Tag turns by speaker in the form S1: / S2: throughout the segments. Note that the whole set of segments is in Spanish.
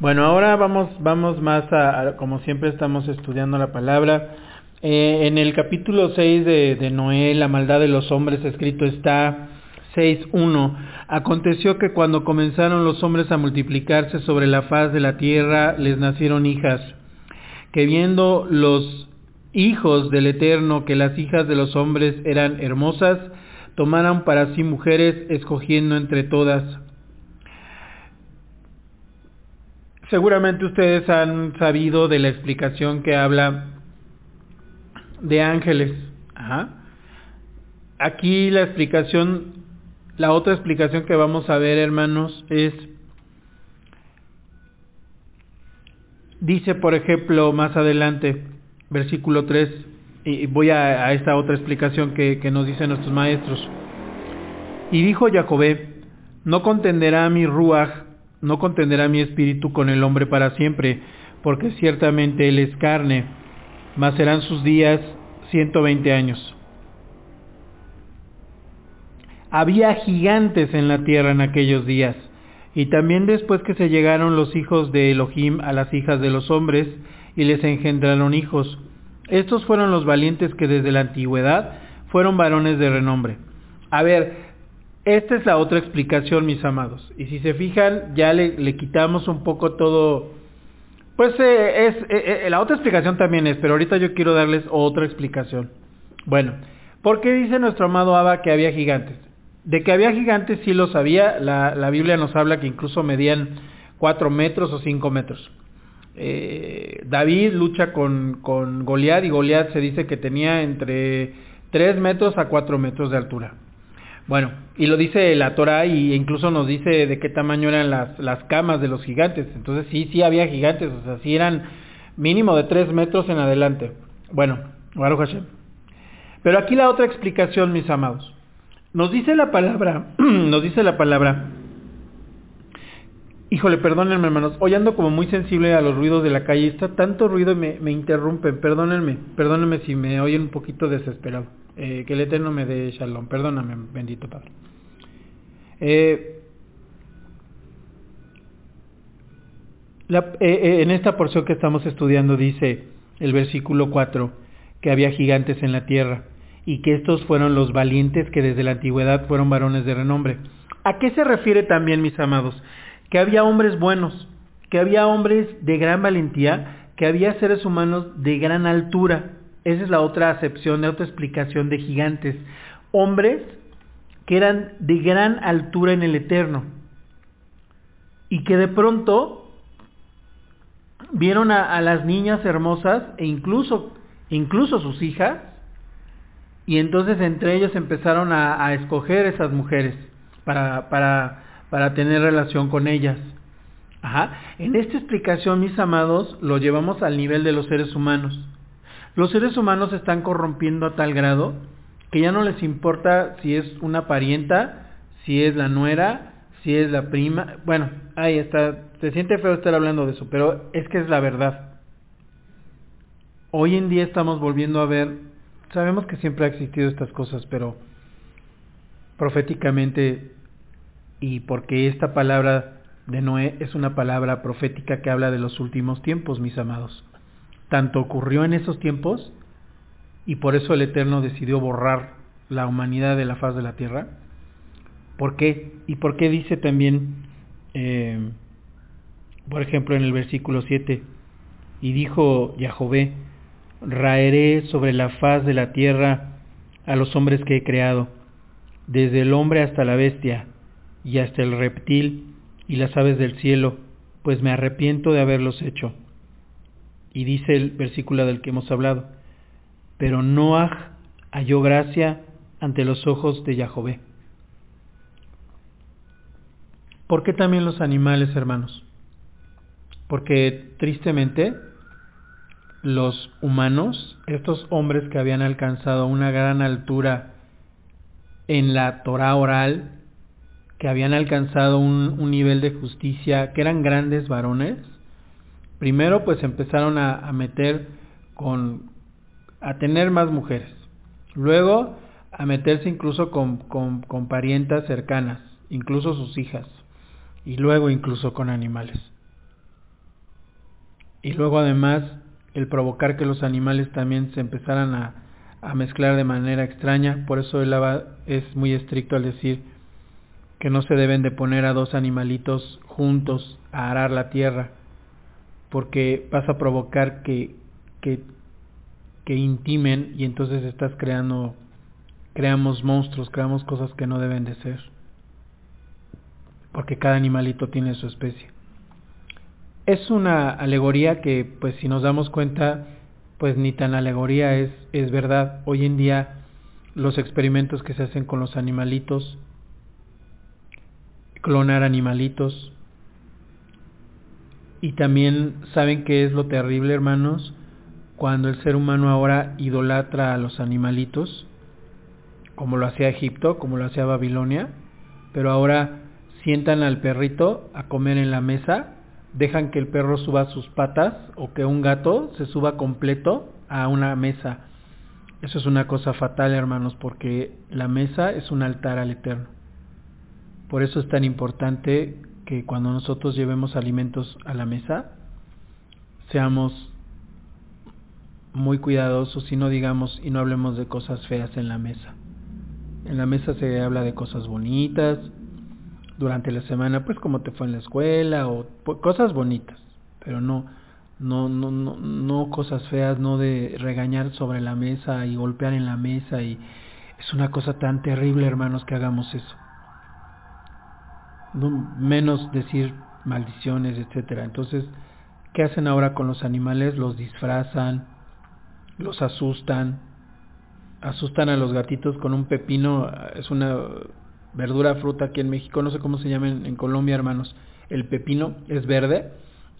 S1: Bueno, ahora vamos, vamos más a, como siempre estamos estudiando la palabra. Eh, en el capítulo 6 de, Noé, la maldad de los hombres, escrito está 6.1. Aconteció que cuando comenzaron los hombres a multiplicarse sobre la faz de la tierra, les nacieron hijas, que viendo los hijos del Eterno que las hijas de los hombres eran hermosas, tomaron para sí mujeres, escogiendo entre todas. Seguramente ustedes han sabido de la explicación que habla de ángeles. Aquí la explicación, la otra explicación que vamos a ver, hermanos, es, dice, por ejemplo, más adelante, versículo 3, y voy a, esta otra explicación que, que, nos dicen nuestros maestros. Y dijo Jacobé, no contenderá mi ruaj no contenderá mi espíritu con el hombre para siempre, porque ciertamente él es carne, mas serán sus días ciento veinte años. Había gigantes en la tierra en aquellos días, y también después que se llegaron los hijos de Elohim a las hijas de los hombres, y les engendraron hijos. Estos fueron los valientes que desde la antigüedad fueron varones de renombre. A ver, esta es la otra explicación, mis amados. Y si se fijan, ya le, quitamos un poco todo. Pues eh, es eh, eh, la otra explicación también es, pero ahorita yo quiero darles otra explicación. Bueno, ¿por qué dice nuestro amado Abba que había gigantes? De que había gigantes sí lo sabía. La, la Biblia nos habla que incluso medían cuatro metros o cinco metros. David lucha con, con Goliat y Goliat se dice que tenía entre tres metros a cuatro metros de altura. Bueno, y lo dice la Torah y incluso nos dice de qué tamaño eran las, las camas de los gigantes. Entonces sí, sí había gigantes, o sea, sí eran mínimo de tres metros en adelante. Bueno, Baruch Hashem. Pero aquí la otra explicación, mis amados. Nos dice la palabra, nos dice la palabra, híjole, perdónenme hermanos, hoy ando como muy sensible a los ruidos de la calle, está tanto ruido y me, me interrumpen, perdónenme, perdónenme si me oyen un poquito desesperado. Eh, que el Eterno me dé shalom. Perdóname, bendito Padre. Eh, eh, en esta porción que estamos estudiando dice el versículo 4 que había gigantes en la tierra y que estos fueron los valientes que desde la antigüedad fueron varones de renombre. ¿A qué se refiere también, mis amados? Que había hombres buenos, que había hombres de gran valentía, que había seres humanos de gran altura, esa es la otra acepción, la otra explicación de gigantes. Hombres que eran de gran altura en el eterno y que de pronto vieron a, las niñas hermosas e incluso, incluso sus hijas y entonces entre ellos empezaron a, a escoger esas mujeres para, para, para tener relación con ellas. Ajá. En esta explicación, mis amados, lo llevamos al nivel de los seres humanos. Los seres humanos se están corrompiendo a tal grado que ya no les importa si es una parienta, si es la nuera, si es la prima. Bueno, ahí está. Se siente feo estar hablando de eso, pero es que es la verdad. Hoy en día estamos volviendo a ver, sabemos que siempre ha existido estas cosas, pero proféticamente y porque esta palabra de Noé es una palabra profética que habla de los últimos tiempos, mis amados tanto ocurrió en esos tiempos y por eso el Eterno decidió borrar la humanidad de la faz de la tierra. ¿Por qué? ¿Y por qué dice también, eh, por ejemplo, en el versículo 7, y dijo Yahvé, raeré sobre la faz de la tierra a los hombres que he creado, desde el hombre hasta la bestia, y hasta el reptil y las aves del cielo, pues me arrepiento de haberlos hecho. Y dice el versículo del que hemos hablado, pero Noah halló gracia ante los ojos de Yahvé. ¿Por qué también los animales, hermanos? Porque tristemente los humanos, estos hombres que habían alcanzado una gran altura en la Torah oral, que habían alcanzado un, un nivel de justicia, que eran grandes varones, primero pues empezaron a, meter con, a tener más mujeres, luego a meterse incluso con, con, parientas cercanas, incluso sus hijas, y luego incluso con animales. y luego además el provocar que los animales también se empezaran a, mezclar de manera extraña, por eso el Abba es muy estricto al decir que no se deben de poner a dos animalitos juntos a arar la tierra, porque vas a provocar que, que, que intimen y entonces estás creando, creamos monstruos, creamos cosas que no deben de ser, porque cada animalito tiene su especie. Es una alegoría que, pues si nos damos cuenta, pues ni tan alegoría es, es verdad. Hoy en día los experimentos que se hacen con los animalitos, clonar animalitos, y también saben que es lo terrible, hermanos, cuando el ser humano ahora idolatra a los animalitos, como lo hacía Egipto, como lo hacía Babilonia, pero ahora sientan al perrito a comer en la mesa dejan que el perro suba sus patas o que un gato se suba completo a una mesa. Eso es una cosa fatal, hermanos, porque la mesa es un altar al Eterno. Por eso es tan importante que cuando nosotros llevemos alimentos a la mesa, seamos muy cuidadosos y no digamos y no hablemos de cosas feas en la mesa. En la mesa se habla de cosas bonitas, durante la semana, pues como te fue en la escuela o cosas bonitas, pero no, no, no, no, no cosas feas, no de regañar sobre la mesa y golpear en la mesa y es una cosa tan terrible, hermanos, que hagamos eso. No, menos decir maldiciones, etcétera. Entonces, ¿qué hacen ahora con los animales? Los disfrazan, los asustan, asustan a los gatitos con un pepino, es una verdura, fruta aquí en México, no sé cómo se llama en, Colombia, hermanos. El pepino es verde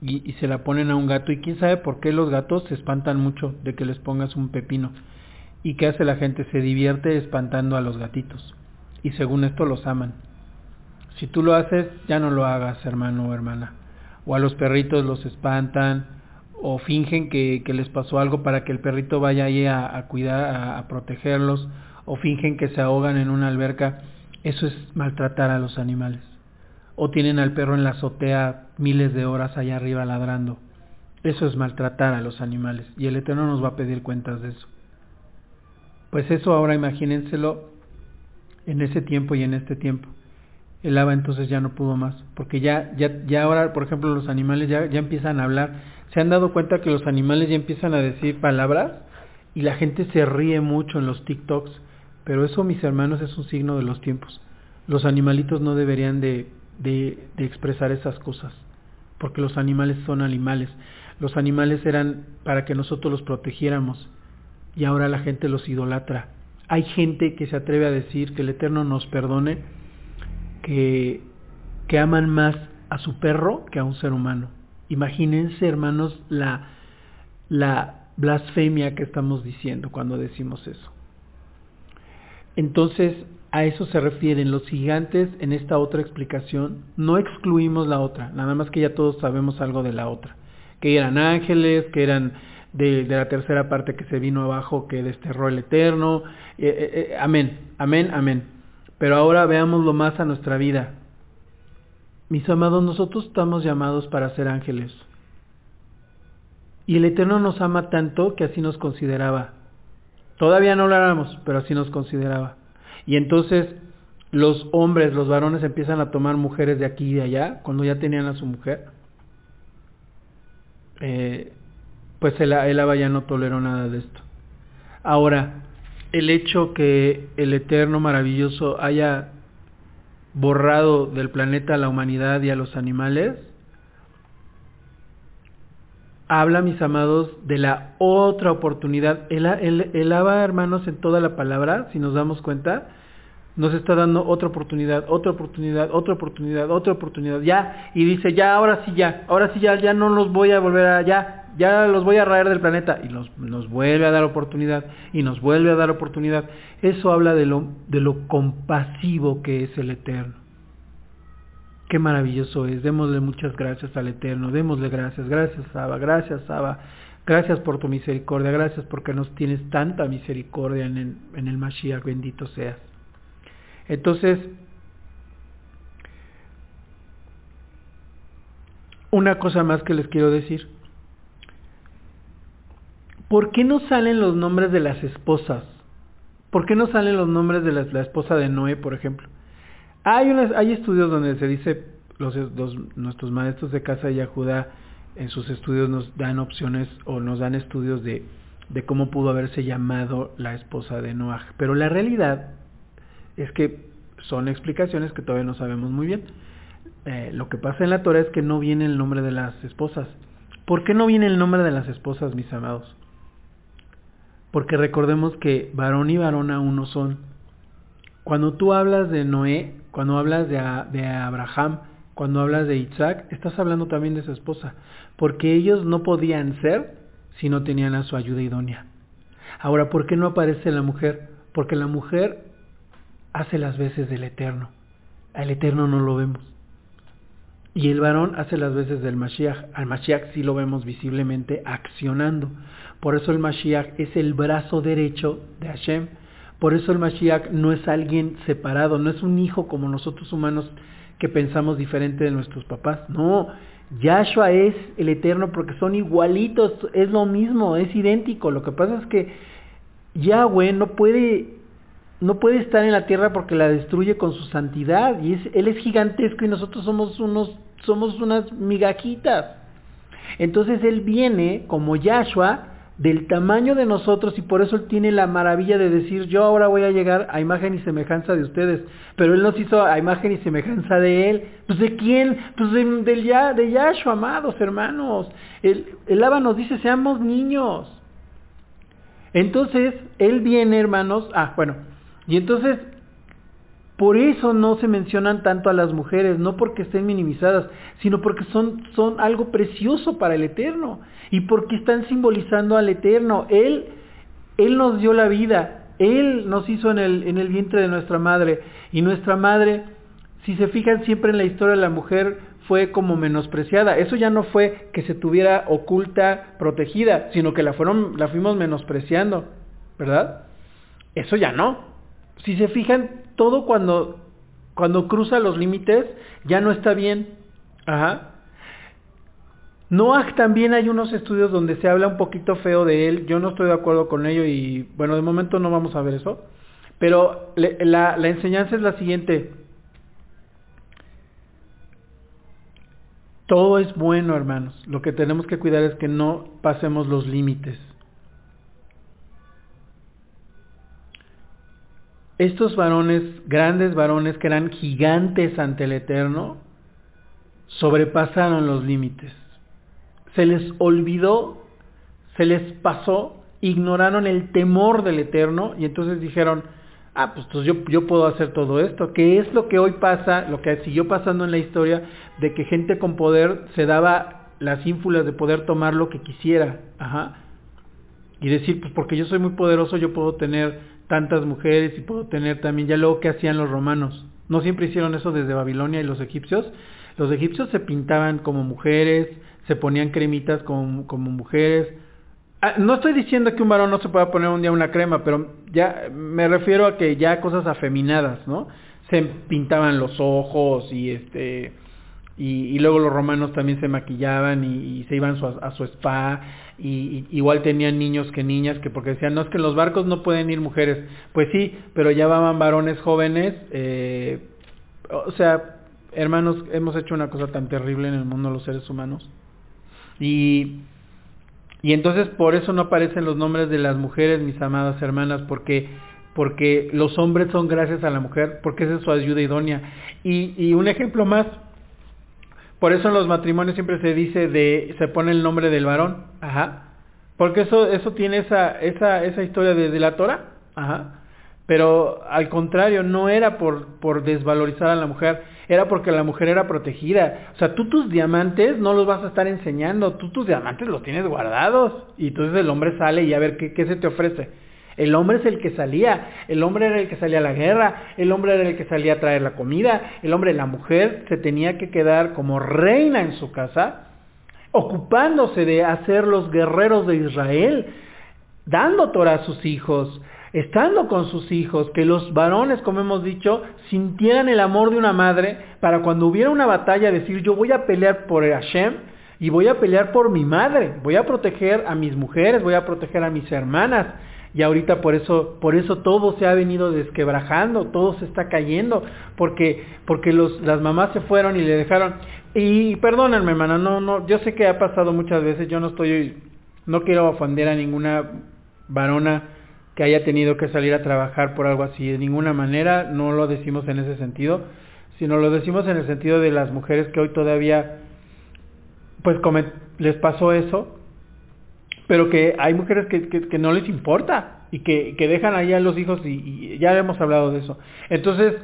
S1: y, y, se la ponen a un gato y quién sabe por qué los gatos se espantan mucho de que les pongas un pepino. ¿Y qué hace la gente? Se divierte espantando a los gatitos y según esto los aman. Si tú lo haces, ya no lo hagas, hermano o hermana. O a los perritos los espantan o fingen que, les pasó algo para que el perrito vaya ahí a, a cuidar, a, a protegerlos o fingen que se ahogan en una alberca eso es maltratar a los animales. O tienen al perro en la azotea miles de horas allá arriba ladrando. Eso es maltratar a los animales. Y el Eterno nos va a pedir cuentas de eso. Pues eso ahora imagínenselo en ese tiempo y en este tiempo. El Aba entonces ya no pudo más, porque ya, ya, ya ahora, por ejemplo, los animales ya, ya empiezan a hablar. Se han dado cuenta que los animales ya empiezan a decir palabras y la gente se ríe mucho en los TikToks pero eso, mis hermanos, es un signo de los tiempos. Los animalitos no deberían de, de, de expresar esas cosas, porque los animales son animales. Los animales eran para que nosotros los protegiéramos y ahora la gente los idolatra. Hay gente que se atreve a decir que el Eterno nos perdone, que, aman más a su perro que a un ser humano. Imagínense, hermanos, la, la blasfemia que estamos diciendo cuando decimos eso. Entonces, a eso se refieren los gigantes en esta otra explicación. No excluimos la otra, nada más que ya todos sabemos algo de la otra. Que eran ángeles, que eran de, la tercera parte que se vino abajo, que desterró el Eterno. Eh, eh, eh, amén, amén, amén. Pero ahora veámoslo más a nuestra vida. Mis amados, nosotros estamos llamados para ser ángeles. Y el Eterno nos ama tanto que así nos consideraba. Todavía no lo éramos, pero así nos consideraba. Y entonces los hombres, los varones empiezan a tomar mujeres de aquí y de allá, cuando ya tenían a su mujer. Eh, pues el, el ya no toleró nada de esto. Ahora, el hecho que el Eterno maravilloso haya borrado del planeta a la humanidad y a los animales, habla, mis amados, de la otra oportunidad. El, el, el hermanos, en toda la palabra, si nos damos cuenta, nos está dando otra oportunidad, otra oportunidad, otra oportunidad, otra oportunidad, ya, y dice, ya, ahora sí, ya, ahora sí, ya, ya no los voy a volver a, ya, ya los voy a raer del planeta, y nos, nos vuelve a dar oportunidad, y nos vuelve a dar oportunidad. Eso habla de lo, de lo compasivo que es el Eterno. Qué maravilloso es. Démosle muchas gracias al Eterno. Démosle gracias. Gracias, Saba. Gracias, Saba. Gracias por tu misericordia. Gracias porque nos tienes tanta misericordia en el, en el Mashiach. Bendito seas. Entonces, una cosa más que les quiero decir. ¿Por qué no salen los nombres de las esposas? ¿Por qué no salen los nombres de la, esposa de Noé, por ejemplo? Hay, unas, hay estudios donde se dice, los, nuestros maestros de casa de Yahuda en sus estudios nos dan opciones o nos dan estudios de, de cómo pudo haberse llamado la esposa de Noah. Pero la realidad es que son explicaciones que todavía no sabemos muy bien. Eh, lo que pasa en la Torah es que no viene el nombre de las esposas. ¿Por qué no viene el nombre de las esposas, mis amados? Porque recordemos que varón y varona uno son. Cuando tú hablas de Noé, cuando hablas de, de Abraham, cuando hablas de Isaac, estás hablando también de su esposa, porque ellos no podían ser si no tenían a su ayuda idónea. Ahora, ¿por qué no aparece la mujer? Porque la mujer hace las veces del Eterno. Al Eterno no lo vemos. Y el varón hace las veces del Mashiach. Al Mashiach sí lo vemos visiblemente accionando. Por eso el Mashiach es el brazo derecho de Hashem. Por eso el Mashiach no es alguien separado, no es un hijo como nosotros humanos que pensamos diferente de nuestros papás. No, Yahshua es el eterno porque son igualitos, es lo mismo, es idéntico. Lo que pasa es que Yahweh no puede no puede estar en la tierra porque la destruye con su santidad y es, él es gigantesco y nosotros somos unos somos unas migajitas. Entonces él viene como Yahshua del tamaño de nosotros y por eso él tiene la maravilla de decir yo ahora voy a llegar a imagen y semejanza de ustedes, pero él nos hizo a imagen y semejanza de él, pues de quién, pues de, ya, de Yahshua, amados hermanos, el, el Abba nos dice seamos niños, entonces él viene hermanos, ah bueno, y entonces por eso no se mencionan tanto a las mujeres, no porque estén minimizadas, sino porque son, son algo precioso para el Eterno y porque están simbolizando al Eterno. Él, Él nos dio la vida, Él nos hizo en el, en el vientre de nuestra madre y nuestra madre, si se fijan siempre en la historia de la mujer, fue como menospreciada. Eso ya no fue que se tuviera oculta, protegida, sino que la, fueron, la fuimos menospreciando, ¿verdad? Eso ya no si se fijan, todo cuando, cuando cruza los límites ya no está bien. Ajá. Noah también hay unos estudios donde se habla un poquito feo de él. Yo no estoy de acuerdo con ello y bueno, de momento no vamos a ver eso. Pero la, la enseñanza es la siguiente. Todo es bueno, hermanos. Lo que tenemos que cuidar es que no pasemos los límites. Estos varones, grandes varones que eran gigantes ante el Eterno, sobrepasaron los límites. Se les olvidó, se les pasó, ignoraron el temor del Eterno y entonces dijeron, ah, pues, pues yo, yo puedo hacer todo esto, que es lo que hoy pasa, lo que siguió pasando en la historia, de que gente con poder se daba las ínfulas de poder tomar lo que quisiera, ajá, y decir, pues porque yo soy muy poderoso, yo puedo tener tantas mujeres y puedo tener también ya luego que hacían los romanos. No siempre hicieron eso desde Babilonia y los egipcios. Los egipcios se pintaban como mujeres, se ponían cremitas como, como mujeres. Ah, no estoy diciendo que un varón no se pueda poner un día una crema, pero ya me refiero a que ya cosas afeminadas, ¿no? Se pintaban los ojos y este y, luego los romanos también se maquillaban y, se iban a su spa y, igual tenían niños que niñas que porque decían no es que en los barcos no pueden ir mujeres pues sí pero ya varones jóvenes eh, o sea hermanos hemos hecho una cosa tan terrible en el mundo los seres humanos. Y y entonces por eso no aparecen los nombres de las mujeres mis amadas hermanas porque porque los hombres son gracias a la mujer porque esa es su ayuda idónea. Y, y un ejemplo más por eso en los matrimonios siempre se dice de se pone el nombre del varón, ajá. Porque eso eso tiene esa esa esa historia de, la Torah, ajá. Pero al contrario, no era por por desvalorizar a la mujer, era porque la mujer era protegida. O sea, tú tus diamantes no los vas a estar enseñando, tú tus diamantes los tienes guardados y entonces el hombre sale y a ver qué qué se te ofrece. El hombre es el que salía, el hombre era el que salía a la guerra, el hombre era el que salía a traer la comida, el hombre, la mujer se tenía que quedar como reina en su casa, ocupándose de hacer los guerreros de Israel, dando Torah a sus hijos, estando con sus hijos, que los varones, como hemos dicho, sintieran el amor de una madre para cuando hubiera una batalla decir yo voy a pelear por Hashem, y voy a pelear por mi madre, voy a proteger a mis mujeres, voy a proteger a mis hermanas. Y ahorita por eso, por eso todo se ha venido desquebrajando, todo se está cayendo, porque, porque los, las mamás se fueron y le dejaron. Y perdónenme, hermana, no, no, yo sé que ha pasado muchas veces, yo no estoy, no quiero ofender a ninguna varona que haya tenido que salir a trabajar por algo así, de ninguna manera, no lo decimos en ese sentido, sino lo decimos en el sentido de las mujeres que hoy todavía, pues les pasó eso, pero que hay mujeres que, que, no les importa y que, que dejan ahí a los hijos y, ya hemos hablado de eso. Entonces,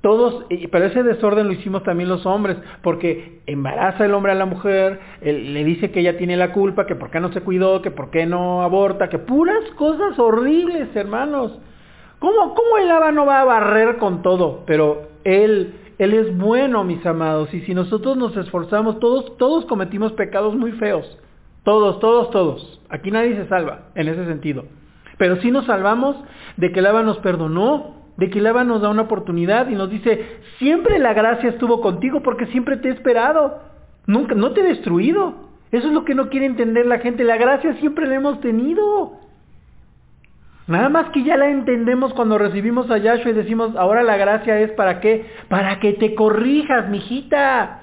S1: todos, pero ese desorden lo hicimos también los hombres, porque embaraza el hombre a la mujer, le dice que ella tiene la culpa, que por qué no se cuidó, que por qué no aborta, que puras cosas horribles, hermanos. ¿Cómo, cómo el Abba no va a barrer con todo? Pero él, él es bueno, mis amados, y si nosotros nos esforzamos, todos, todos cometimos pecados muy feos. Todos, todos, todos. Aquí nadie se salva en ese sentido. Pero sí nos salvamos de que el Abba nos perdonó, de que el Abba nos da una oportunidad y nos dice, siempre la gracia estuvo contigo porque siempre te he esperado, nunca, no te he destruido. Eso es lo que no quiere entender la gente, la gracia siempre la hemos tenido. Nada más que ya la entendemos cuando recibimos a Yahshua y decimos, ahora la gracia es para qué? Para que te corrijas, mijita.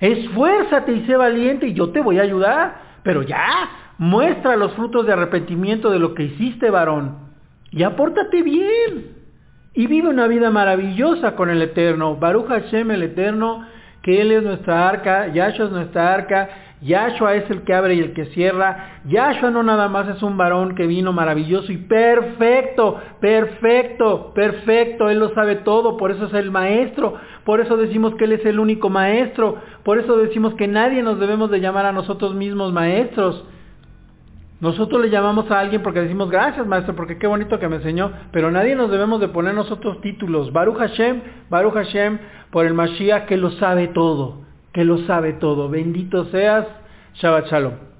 S1: Esfuérzate y sé valiente y yo te voy a ayudar. Pero ya, muestra los frutos de arrepentimiento de lo que hiciste, varón. Y apórtate bien y vive una vida maravillosa con el Eterno. Baruch Hashem, el Eterno, que Él es nuestra arca, Yahshua es nuestra arca, Yahshua es el que abre y el que cierra. Yahshua no nada más es un varón que vino maravilloso y perfecto, perfecto, perfecto. Él lo sabe todo, por eso es el maestro. Por eso decimos que Él es el único maestro. Por eso decimos que nadie nos debemos de llamar a nosotros mismos maestros. Nosotros le llamamos a alguien porque decimos gracias maestro, porque qué bonito que me enseñó, pero nadie nos debemos de poner nosotros títulos. Baruch Hashem, Baruch Hashem, por el Mashiach que lo sabe todo, que lo sabe todo. Bendito seas, Shabbat Shalom.